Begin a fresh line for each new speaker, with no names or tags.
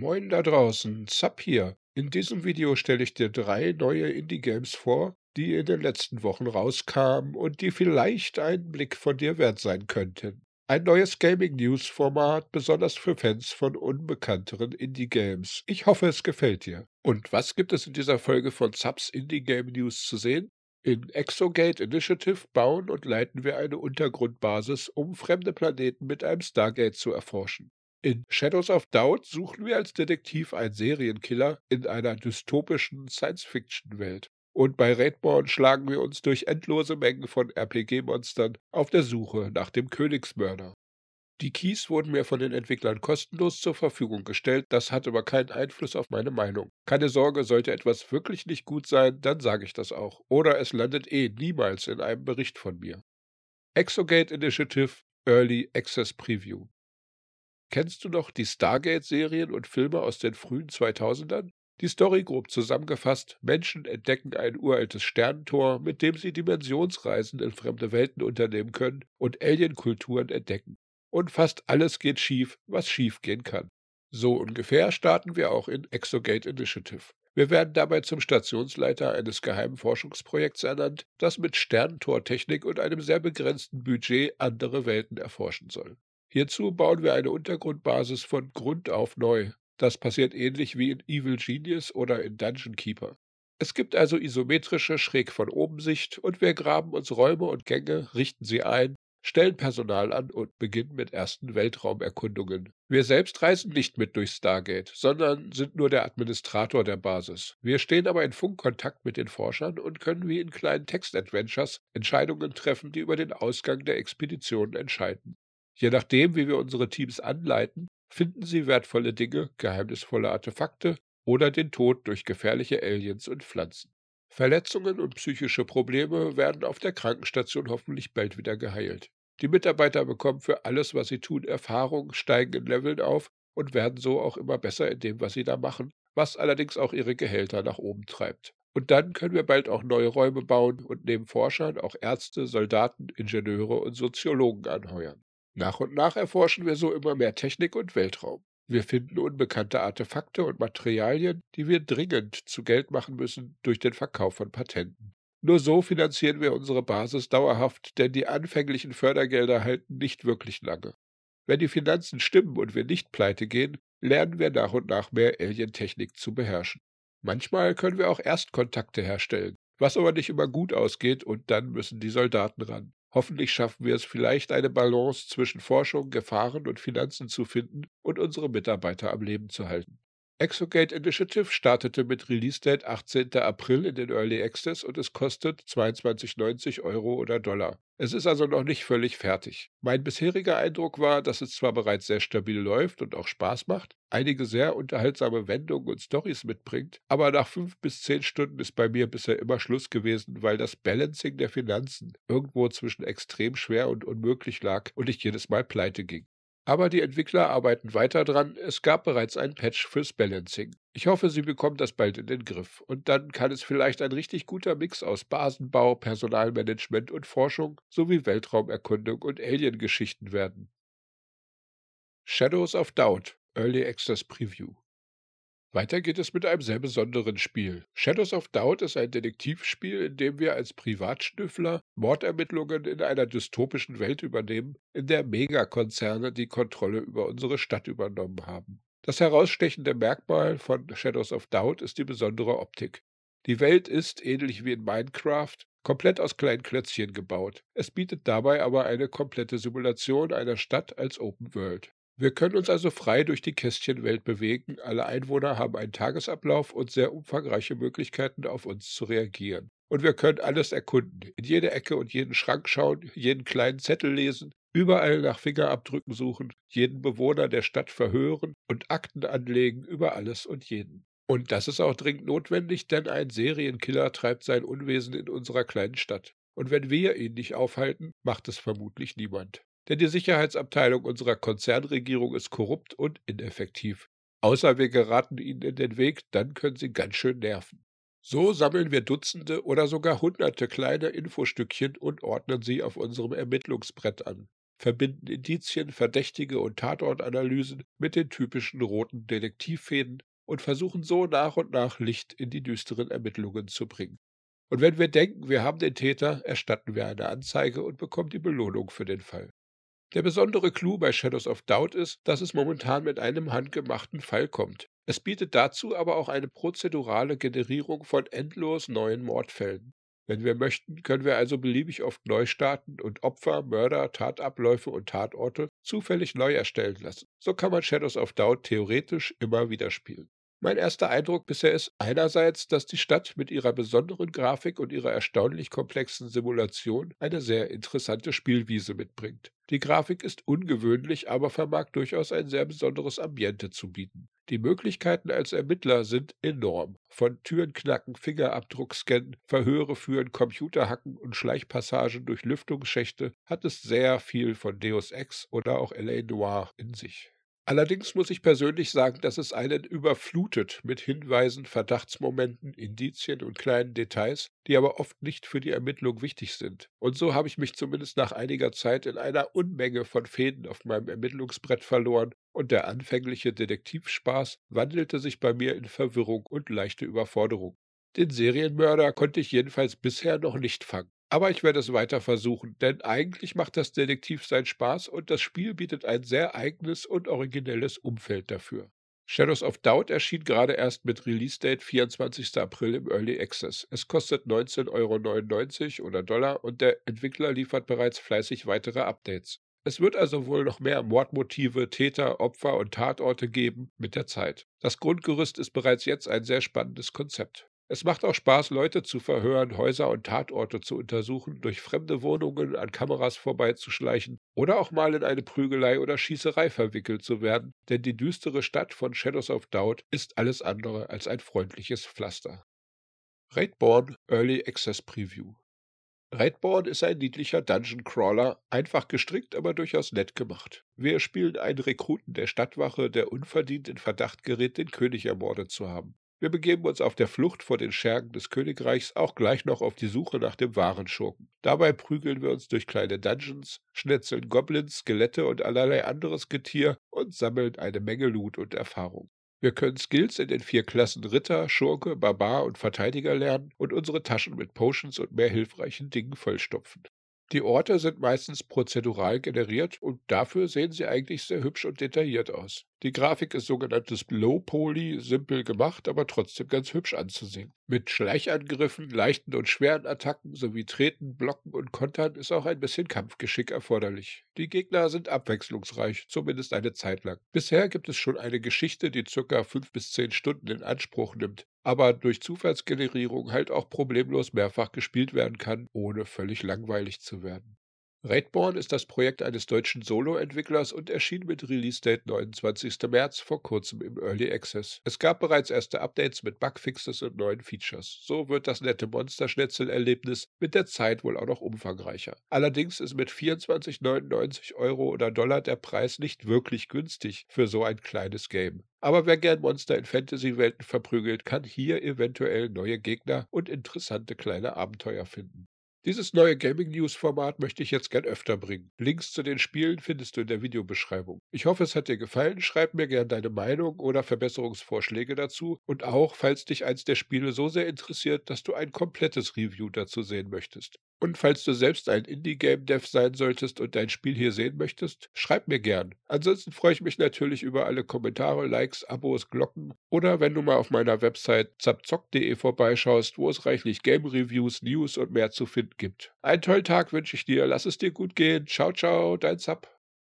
Moin da draußen, Zapp hier. In diesem Video stelle ich dir drei neue Indie-Games vor, die in den letzten Wochen rauskamen und die vielleicht einen Blick von dir wert sein könnten. Ein neues Gaming-News-Format, besonders für Fans von unbekannteren Indie-Games. Ich hoffe, es gefällt dir. Und was gibt es in dieser Folge von Zaps Indie-Game News zu sehen? In Exogate Initiative bauen und leiten wir eine Untergrundbasis, um fremde Planeten mit einem Stargate zu erforschen. In Shadows of Doubt suchen wir als Detektiv einen Serienkiller in einer dystopischen Science-Fiction-Welt. Und bei Raidborn schlagen wir uns durch endlose Mengen von RPG-Monstern auf der Suche nach dem Königsmörder. Die Keys wurden mir von den Entwicklern kostenlos zur Verfügung gestellt, das hat aber keinen Einfluss auf meine Meinung. Keine Sorge, sollte etwas wirklich nicht gut sein, dann sage ich das auch. Oder es landet eh niemals in einem Bericht von mir. Exogate Initiative Early Access Preview Kennst du noch die Stargate-Serien und Filme aus den frühen 2000ern? Die Story grob zusammengefasst: Menschen entdecken ein uraltes Sternentor, mit dem sie Dimensionsreisen in fremde Welten unternehmen können und Alienkulturen entdecken. Und fast alles geht schief, was schief gehen kann. So ungefähr starten wir auch in Exogate Initiative. Wir werden dabei zum Stationsleiter eines geheimen Forschungsprojekts ernannt, das mit Sternentortechnik und einem sehr begrenzten Budget andere Welten erforschen soll. Hierzu bauen wir eine Untergrundbasis von Grund auf neu. Das passiert ähnlich wie in Evil Genius oder in Dungeon Keeper. Es gibt also isometrische schräg von oben Sicht und wir graben uns Räume und Gänge, richten sie ein, stellen Personal an und beginnen mit ersten Weltraumerkundungen. Wir selbst reisen nicht mit durch Stargate, sondern sind nur der Administrator der Basis. Wir stehen aber in Funkkontakt mit den Forschern und können wie in kleinen Text-Adventures Entscheidungen treffen, die über den Ausgang der Expedition entscheiden. Je nachdem, wie wir unsere Teams anleiten, finden sie wertvolle Dinge, geheimnisvolle Artefakte oder den Tod durch gefährliche Aliens und Pflanzen. Verletzungen und psychische Probleme werden auf der Krankenstation hoffentlich bald wieder geheilt. Die Mitarbeiter bekommen für alles, was sie tun, Erfahrung, steigen in Leveln auf und werden so auch immer besser in dem, was sie da machen, was allerdings auch ihre Gehälter nach oben treibt. Und dann können wir bald auch neue Räume bauen und neben Forschern auch Ärzte, Soldaten, Ingenieure und Soziologen anheuern. Nach und nach erforschen wir so immer mehr Technik und Weltraum. Wir finden unbekannte Artefakte und Materialien, die wir dringend zu Geld machen müssen durch den Verkauf von Patenten. Nur so finanzieren wir unsere Basis dauerhaft, denn die anfänglichen Fördergelder halten nicht wirklich lange. Wenn die Finanzen stimmen und wir nicht pleite gehen, lernen wir nach und nach mehr Alientechnik zu beherrschen. Manchmal können wir auch Erstkontakte herstellen, was aber nicht immer gut ausgeht und dann müssen die Soldaten ran. Hoffentlich schaffen wir es vielleicht, eine Balance zwischen Forschung, Gefahren und Finanzen zu finden und unsere Mitarbeiter am Leben zu halten. Exogate Initiative startete mit Release-Date 18. April in den Early Access und es kostet 22,90 Euro oder Dollar. Es ist also noch nicht völlig fertig. Mein bisheriger Eindruck war, dass es zwar bereits sehr stabil läuft und auch Spaß macht, einige sehr unterhaltsame Wendungen und Stories mitbringt, aber nach fünf bis zehn Stunden ist bei mir bisher immer Schluss gewesen, weil das Balancing der Finanzen irgendwo zwischen extrem schwer und unmöglich lag und ich jedes Mal pleite ging. Aber die Entwickler arbeiten weiter dran. Es gab bereits ein Patch fürs Balancing. Ich hoffe, sie bekommen das bald in den Griff. Und dann kann es vielleicht ein richtig guter Mix aus Basenbau, Personalmanagement und Forschung sowie Weltraumerkundung und Aliengeschichten werden. Shadows of Doubt Early Access Preview weiter geht es mit einem sehr besonderen Spiel. Shadows of Doubt ist ein Detektivspiel, in dem wir als Privatschnüffler Mordermittlungen in einer dystopischen Welt übernehmen, in der Megakonzerne die Kontrolle über unsere Stadt übernommen haben. Das herausstechende Merkmal von Shadows of Doubt ist die besondere Optik. Die Welt ist, ähnlich wie in Minecraft, komplett aus kleinen Klötzchen gebaut. Es bietet dabei aber eine komplette Simulation einer Stadt als Open World. Wir können uns also frei durch die Kästchenwelt bewegen. Alle Einwohner haben einen Tagesablauf und sehr umfangreiche Möglichkeiten, auf uns zu reagieren. Und wir können alles erkunden, in jede Ecke und jeden Schrank schauen, jeden kleinen Zettel lesen, überall nach Fingerabdrücken suchen, jeden Bewohner der Stadt verhören und Akten anlegen über alles und jeden. Und das ist auch dringend notwendig, denn ein Serienkiller treibt sein Unwesen in unserer kleinen Stadt. Und wenn wir ihn nicht aufhalten, macht es vermutlich niemand denn die Sicherheitsabteilung unserer Konzernregierung ist korrupt und ineffektiv. Außer wir geraten ihnen in den Weg, dann können sie ganz schön nerven. So sammeln wir Dutzende oder sogar hunderte kleine Infostückchen und ordnen sie auf unserem Ermittlungsbrett an. verbinden Indizien, Verdächtige und Tatortanalysen mit den typischen roten Detektivfäden und versuchen so nach und nach Licht in die düsteren Ermittlungen zu bringen. Und wenn wir denken, wir haben den Täter, erstatten wir eine Anzeige und bekommen die Belohnung für den Fall. Der besondere Clou bei Shadows of Doubt ist, dass es momentan mit einem handgemachten Fall kommt. Es bietet dazu aber auch eine prozedurale Generierung von endlos neuen Mordfällen. Wenn wir möchten, können wir also beliebig oft neu starten und Opfer, Mörder, Tatabläufe und Tatorte zufällig neu erstellen lassen. So kann man Shadows of Doubt theoretisch immer wieder spielen. Mein erster Eindruck bisher ist einerseits, dass die Stadt mit ihrer besonderen Grafik und ihrer erstaunlich komplexen Simulation eine sehr interessante Spielwiese mitbringt. Die Grafik ist ungewöhnlich, aber vermag durchaus ein sehr besonderes Ambiente zu bieten. Die Möglichkeiten als Ermittler sind enorm. Von Türen knacken, Fingerabdruck scannen, Verhöre führen, Computerhacken und Schleichpassagen durch Lüftungsschächte hat es sehr viel von Deus Ex oder auch L.A. Noir in sich. Allerdings muss ich persönlich sagen, dass es einen überflutet mit Hinweisen, Verdachtsmomenten, Indizien und kleinen Details, die aber oft nicht für die Ermittlung wichtig sind. Und so habe ich mich zumindest nach einiger Zeit in einer Unmenge von Fäden auf meinem Ermittlungsbrett verloren und der anfängliche Detektivspaß wandelte sich bei mir in Verwirrung und leichte Überforderung. Den Serienmörder konnte ich jedenfalls bisher noch nicht fangen. Aber ich werde es weiter versuchen, denn eigentlich macht das Detektivsein Spaß und das Spiel bietet ein sehr eigenes und originelles Umfeld dafür. Shadows of Doubt erschien gerade erst mit Release-Date 24. April im Early Access. Es kostet 19,99 Euro oder Dollar und der Entwickler liefert bereits fleißig weitere Updates. Es wird also wohl noch mehr Mordmotive, Täter, Opfer und Tatorte geben mit der Zeit. Das Grundgerüst ist bereits jetzt ein sehr spannendes Konzept. Es macht auch Spaß, Leute zu verhören, Häuser und Tatorte zu untersuchen, durch fremde Wohnungen an Kameras vorbeizuschleichen oder auch mal in eine Prügelei oder Schießerei verwickelt zu werden, denn die düstere Stadt von Shadows of Doubt ist alles andere als ein freundliches Pflaster. Raidborn Early Access Preview Raidborn ist ein niedlicher Dungeon Crawler, einfach gestrickt, aber durchaus nett gemacht. Wir spielen einen Rekruten der Stadtwache, der unverdient in Verdacht gerät, den König ermordet zu haben. Wir begeben uns auf der Flucht vor den Schergen des Königreichs auch gleich noch auf die Suche nach dem wahren Schurken. Dabei prügeln wir uns durch kleine Dungeons, schnetzeln Goblins, Skelette und allerlei anderes Getier und sammeln eine Menge Loot und Erfahrung. Wir können Skills in den vier Klassen Ritter, Schurke, Barbar und Verteidiger lernen und unsere Taschen mit Potions und mehr hilfreichen Dingen vollstopfen. Die Orte sind meistens prozedural generiert und dafür sehen sie eigentlich sehr hübsch und detailliert aus. Die Grafik ist sogenanntes Low Poly, simpel gemacht, aber trotzdem ganz hübsch anzusehen. Mit Schleichangriffen, leichten und schweren Attacken sowie Treten, Blocken und Kontern ist auch ein bisschen Kampfgeschick erforderlich. Die Gegner sind abwechslungsreich, zumindest eine Zeit lang. Bisher gibt es schon eine Geschichte, die circa fünf bis zehn Stunden in Anspruch nimmt, aber durch Zufallsgenerierung halt auch problemlos mehrfach gespielt werden kann, ohne völlig langweilig zu werden. Raidborn ist das Projekt eines deutschen Solo-Entwicklers und erschien mit Release-Date 29. März vor kurzem im Early Access. Es gab bereits erste Updates mit Bugfixes und neuen Features. So wird das nette Monster-Schnetzel-Erlebnis mit der Zeit wohl auch noch umfangreicher. Allerdings ist mit 24,99 Euro oder Dollar der Preis nicht wirklich günstig für so ein kleines Game. Aber wer gern Monster in Fantasy-Welten verprügelt, kann hier eventuell neue Gegner und interessante kleine Abenteuer finden. Dieses neue Gaming News Format möchte ich jetzt gern öfter bringen. Links zu den Spielen findest du in der Videobeschreibung. Ich hoffe, es hat dir gefallen. Schreib mir gern deine Meinung oder Verbesserungsvorschläge dazu und auch, falls dich eins der Spiele so sehr interessiert, dass du ein komplettes Review dazu sehen möchtest. Und falls du selbst ein Indie-Game-Dev sein solltest und dein Spiel hier sehen möchtest, schreib mir gern. Ansonsten freue ich mich natürlich über alle Kommentare, Likes, Abos, Glocken oder wenn du mal auf meiner Website zapzock.de vorbeischaust, wo es reichlich Game-Reviews, News und mehr zu finden gibt. Einen tollen Tag wünsche ich dir, lass es dir gut gehen. Ciao, ciao, dein Zap.